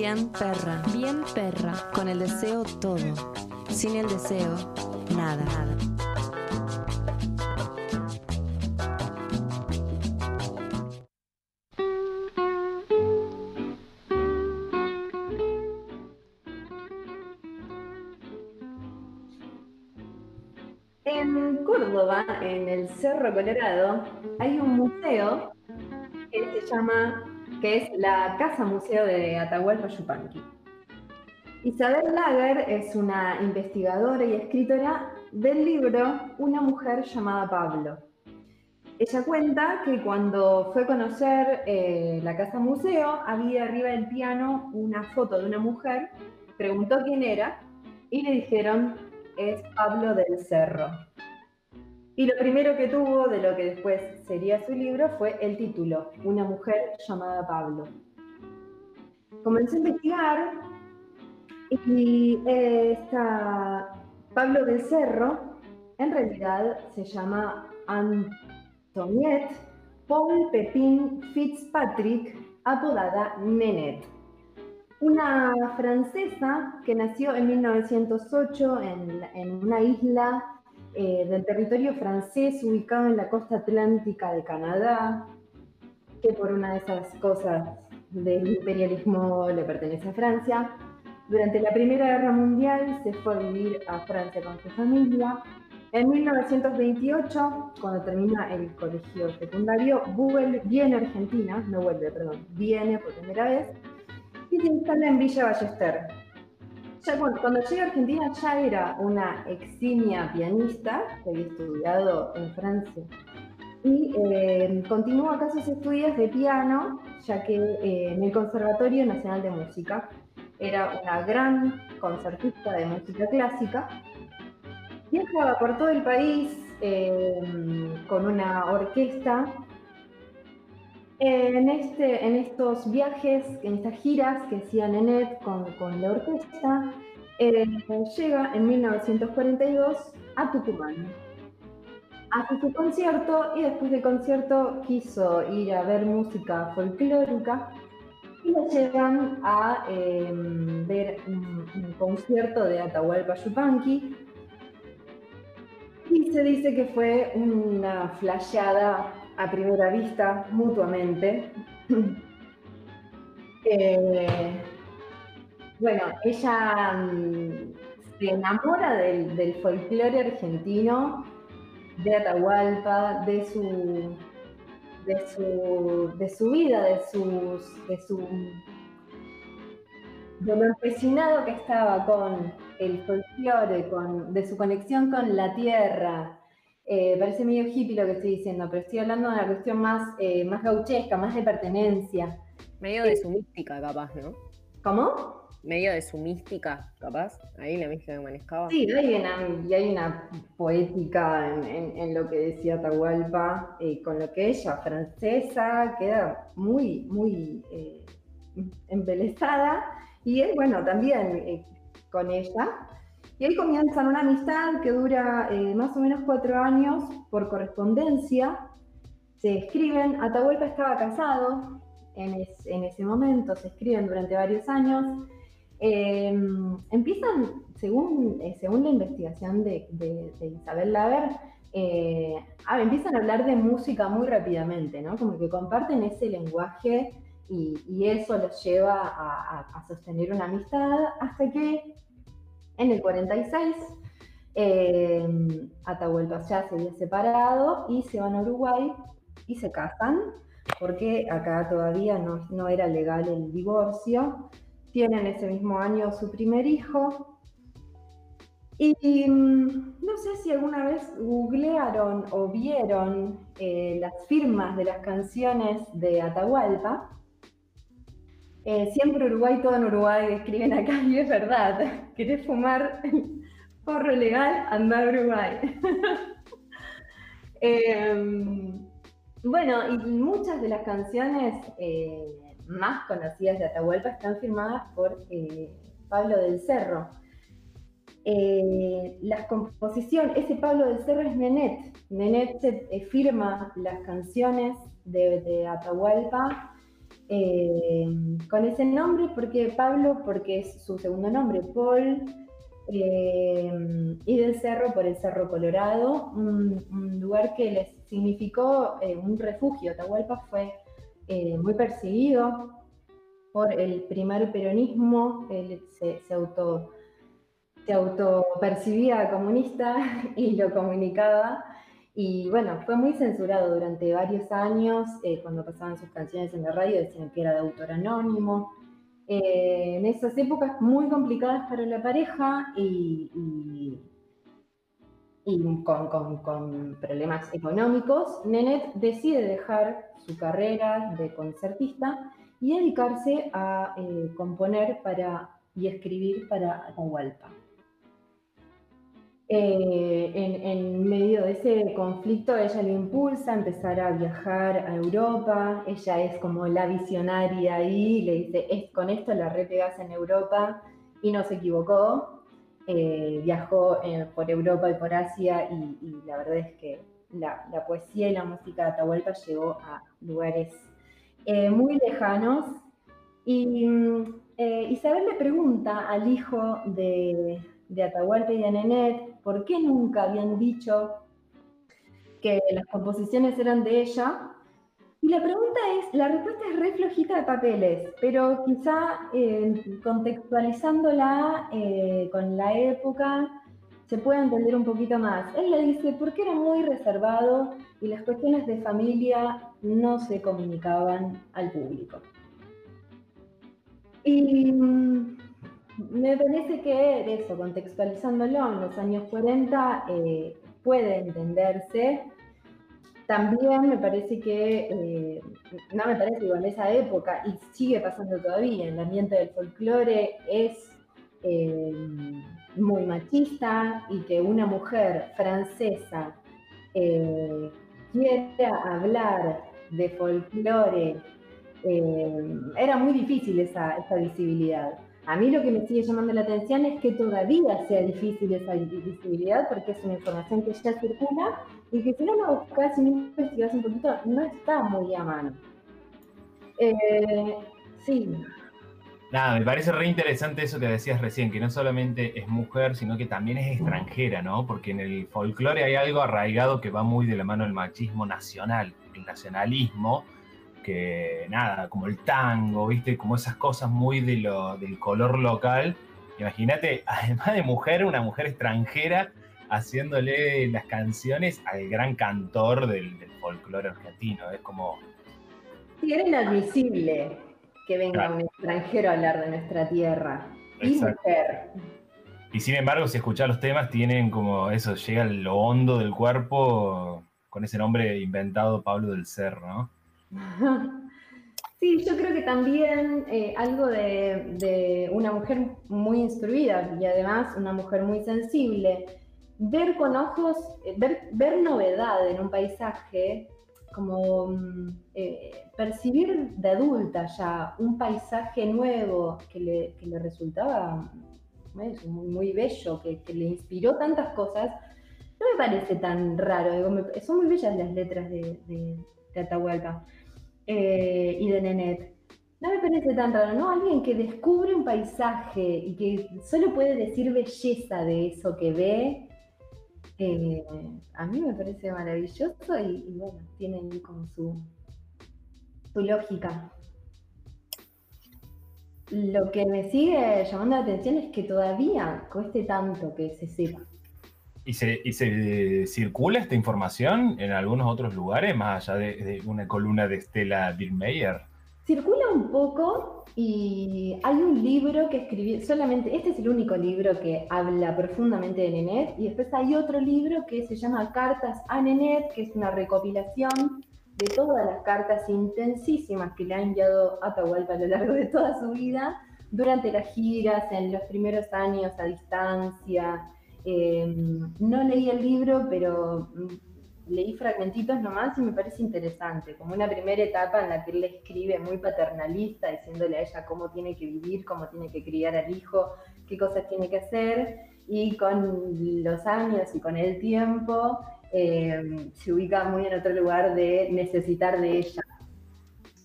Bien perra, Bien perra. con el deseo todo. Sin el deseo, nada. En Córdoba, en el Cerro Colorado, hay un museo que se llama, que es la Casa Museo de Atahualpa Yupanqui. Isabel Lager es una investigadora y escritora del libro Una mujer llamada Pablo. Ella cuenta que cuando fue a conocer eh, la Casa Museo, había arriba del piano una foto de una mujer, preguntó quién era y le dijeron es Pablo del Cerro. Y lo primero que tuvo de lo que después sería su libro fue el título, Una mujer llamada Pablo. Comenzó a investigar y eh, esta Pablo del Cerro en realidad se llama Antoniette Paul Pepin Fitzpatrick, apodada Nenet una francesa que nació en 1908 en, en una isla eh, del territorio francés ubicado en la costa atlántica de Canadá, que por una de esas cosas del imperialismo le pertenece a Francia. Durante la Primera Guerra Mundial se fue a vivir a Francia con su familia. En 1928, cuando termina el colegio secundario, vuelve, viene a Argentina, no vuelve, perdón, viene por primera vez y se instala en Villa Ballester. Ya, bueno, cuando llega a Argentina ya era una eximia pianista que había estudiado en Francia y eh, continuó acá sus estudios de piano, ya que eh, en el Conservatorio Nacional de Música era una gran concertista de música clásica. Viajaba por todo el país eh, con una orquesta en, este, en estos viajes, en estas giras que hacía Nenet con, con la orquesta, eh, llega en 1942 a Tucumán. Hace su concierto y después del concierto quiso ir a ver música folclórica y lo llevan a eh, ver un, un concierto de Atahualpa Yupanqui. Y se dice que fue una flasheada a primera vista mutuamente. Eh, bueno, ella mm, se enamora del, del folclore argentino, de Atahualpa, de su, de su, de su vida, de, sus, de su de lo empecinado que estaba con el folclore, con, de su conexión con la tierra, eh, parece medio hippie lo que estoy diciendo, pero estoy hablando de una cuestión más, eh, más gauchesca, más de pertenencia. Medio de su mística, capaz, ¿no? ¿Cómo? Medio de su mística, capaz. Ahí la mística que manejaba. Sí, hay una, y hay una poética en, en- en lo que decía Atahualpa, eh, con lo que ella, francesa, queda muy, muy eh, embelesada. Y él, bueno, también con ella. Y ahí comienzan una amistad que dura eh, más o menos cuatro años por correspondencia. Se escriben, Atahualpa estaba casado en, en ese momento, se escriben durante varios años. Eh, empiezan, según, eh, según la investigación de, Isabel Laver, ah, empiezan a hablar de música muy rápidamente, ¿no? Como que comparten ese lenguaje y, eso los lleva a- a sostener una amistad hasta que en el 46 eh, Atahualpa ya se había separado y se van a Uruguay y se casan, porque acá todavía no, era legal el divorcio. Tienen ese mismo año su primer hijo. Y mm, no sé si alguna vez googlearon o vieron eh, las firmas de las canciones de Atahualpa. Eh, siempre Uruguay, todo en Uruguay, escriben acá y es verdad. ¿Querés fumar porro legal? Anda Uruguay. Em, bueno, y muchas de las canciones eh, más conocidas de Atahualpa están firmadas por eh, Pablo del Cerro. Las composiciones, ese Pablo del Cerro es Nenet. Nenet se, firma las canciones de Atahualpa eh, con ese nombre, porque Pablo, porque es su segundo nombre, Paul, eh, y del cerro por el Cerro Colorado, un, lugar que les significó eh, un refugio. Atahualpa fue muy perseguido por el primer peronismo, él se, se auto se autopercibía comunista y lo comunicaba. Y bueno, fue muy censurado durante varios años. Eh, cuando pasaban sus canciones en la radio decían que era de autor anónimo. Eh, en esas épocas muy complicadas para la pareja y, y, con, con, problemas económicos, Nenet decide dejar su carrera de concertista y dedicarse a eh, componer para, y escribir para Atahualpa. Eh, en, medio de ese conflicto ella lo impulsa a empezar a viajar a Europa, ella es como la visionaria ahí, le dice, es, con esto la repegas en Europa y no se equivocó, eh, viajó eh, por Europa y por Asia y, la verdad es que la, poesía y la música de Atahualpa llegó a lugares muy lejanos. Y Isabel le pregunta al hijo de, de Atahualpa y de Nenet por qué nunca habían dicho que las composiciones eran de ella. Y la pregunta es, la respuesta es re flojita de papeles, pero quizá eh, contextualizándola eh, con la época se puede entender un poquito más. Él le dice, porque era muy reservado y las cuestiones de familia no se comunicaban al público. Y mm, me parece que eso, contextualizándolo en los años 40, eh, puede entenderse. También me parece que, eh, no me parece igual esa época, y sigue pasando todavía, el ambiente del folclore es eh, muy machista y que una mujer francesa quiera hablar de folclore, era muy difícil esa, esa visibilidad. A mí lo que me sigue llamando la atención es que todavía sea difícil esa visibilidad porque es una información que ya circula y que si no la buscas y no investigas un poquito, no está muy a mano. Eh, sí. Nada, me parece re interesante eso que decías recién, que no solamente es mujer, sino que también es extranjera, ¿no? Porque en el folclore hay algo arraigado que va muy de la mano del machismo nacional, el nacionalismo, que nada, como el tango, ¿viste? Como esas cosas muy de lo, del color local. Imagínate, además de mujer, una mujer extranjera haciéndole las canciones al gran cantor del, del folclore argentino. Es como. Sí, era inadmisible que venga un extranjero a hablar de nuestra tierra. Y mujer. Y sin embargo, si escuchas los temas, tienen como eso, llega lo hondo del cuerpo con ese nombre inventado Pablo del Cerro, ¿no? Sí, yo creo que también eh, algo de, una mujer muy instruida y además una mujer muy sensible, ver con ojos, eh, ver, novedad en un paisaje, como mm, eh, percibir de adulta ya un paisaje nuevo que le, resultaba muy, bello, que, le inspiró tantas cosas, no me parece tan raro. son muy bellas las letras de, de Atahualpa eh, y de Nenet. No me parece tan raro, ¿no? Alguien que descubre un paisaje y que solo puede decir belleza de eso que ve, eh, a mí me parece maravilloso y, bueno, tiene como su, su lógica. Lo que me sigue llamando la atención es que todavía cueste tanto que se sepa. ¿Y se, circula esta información en algunos otros lugares, más allá de, una columna de Estela Birmeyer? Circula un poco y hay un libro que escribí, solamente, este es el único libro que habla profundamente de Nenet, y después hay otro libro que se llama Cartas a Nenet, que es una recopilación de todas las cartas intensísimas que le ha enviado Atahualpa a lo largo de toda su vida, durante las giras, en los primeros años a distancia, Em, no leí el libro, pero mm, leí fragmentitos nomás y me parece interesante, como una primera etapa en la que él le escribe muy paternalista, diciéndole a ella cómo tiene que vivir, cómo tiene que criar al hijo, qué cosas tiene que hacer, y con los años y con el tiempo em, se ubica muy en otro lugar de necesitar de ella.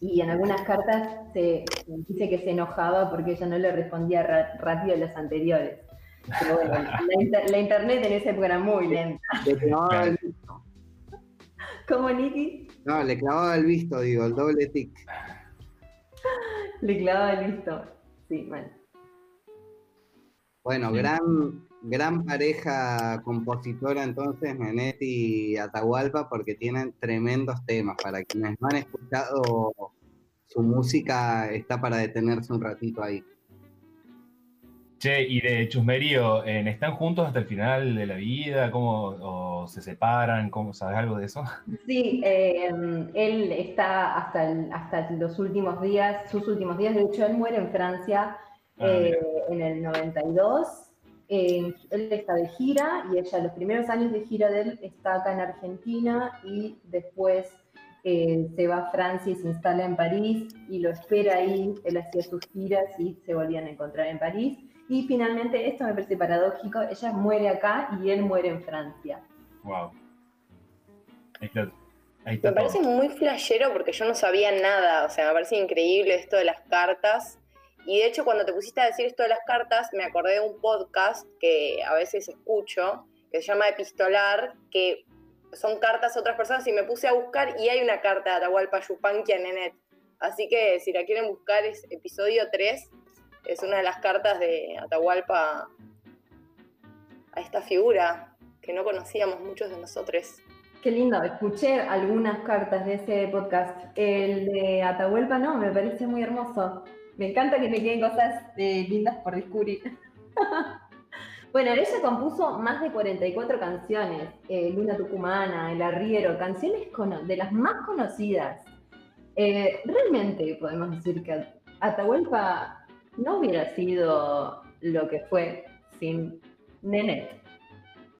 y en algunas cartas se dice que se enojaba porque ella no le respondía rápido a las anteriores. Pero bueno, la, inter- la internet en esa época era muy lenta. Le clavaba el visto. ¿Cómo, Niki? No, le clavaba el visto, digo, el doble tic. Le clavaba el listo. Sí, bueno. Bueno, Sí. gran, gran pareja compositora entonces, Nenetti y Atahualpa, porque tienen tremendos temas. Para quienes no han escuchado su música, está para detenerse un ratito ahí. Che, y de Chusmerío, ¿en- ¿están juntos hasta el final de la vida? ¿Cómo, ¿O se separan? ¿Cómo, ¿Sabes algo de eso? Sí, eh, él está hasta, el- hasta los últimos días, sus últimos días. De hecho, él muere en Francia Ah, eh, en el 92. Eh, él está de gira y ella, los primeros años de gira de él, está acá en Argentina y después eh, se va a Francia y se instala en París y lo espera ahí. Él hacía sus giras y se volvían a encontrar en París. Y finalmente, esto me parece paradójico, ella muere acá y él muere en Francia. Wow. Ahí está, ahí está Me parece todo. muy flashero porque yo no sabía nada, o sea, me parece increíble esto de las cartas. Y de hecho, cuando te pusiste a decir esto de las cartas, me acordé de un podcast que a veces escucho, que se llama Epistolar, que son cartas a otras personas y me puse a buscar y hay una carta de Atahualpa Yupanqui a Nenet. Así que si la quieren buscar es episodio 3, es una de las cartas de Atahualpa a esta figura que no conocíamos muchos de nosotros. Qué lindo, escuché algunas cartas de ese podcast. El de Atahualpa no, me parece muy hermoso. Me encanta que me queden cosas eh, lindas por descubrir. bueno, ella compuso más de 44 canciones, eh, Luna Tucumana, El Arriero, canciones de las más conocidas. Eh, realmente podemos decir que Atahualpa no hubiera sido lo que fue sin Nenet.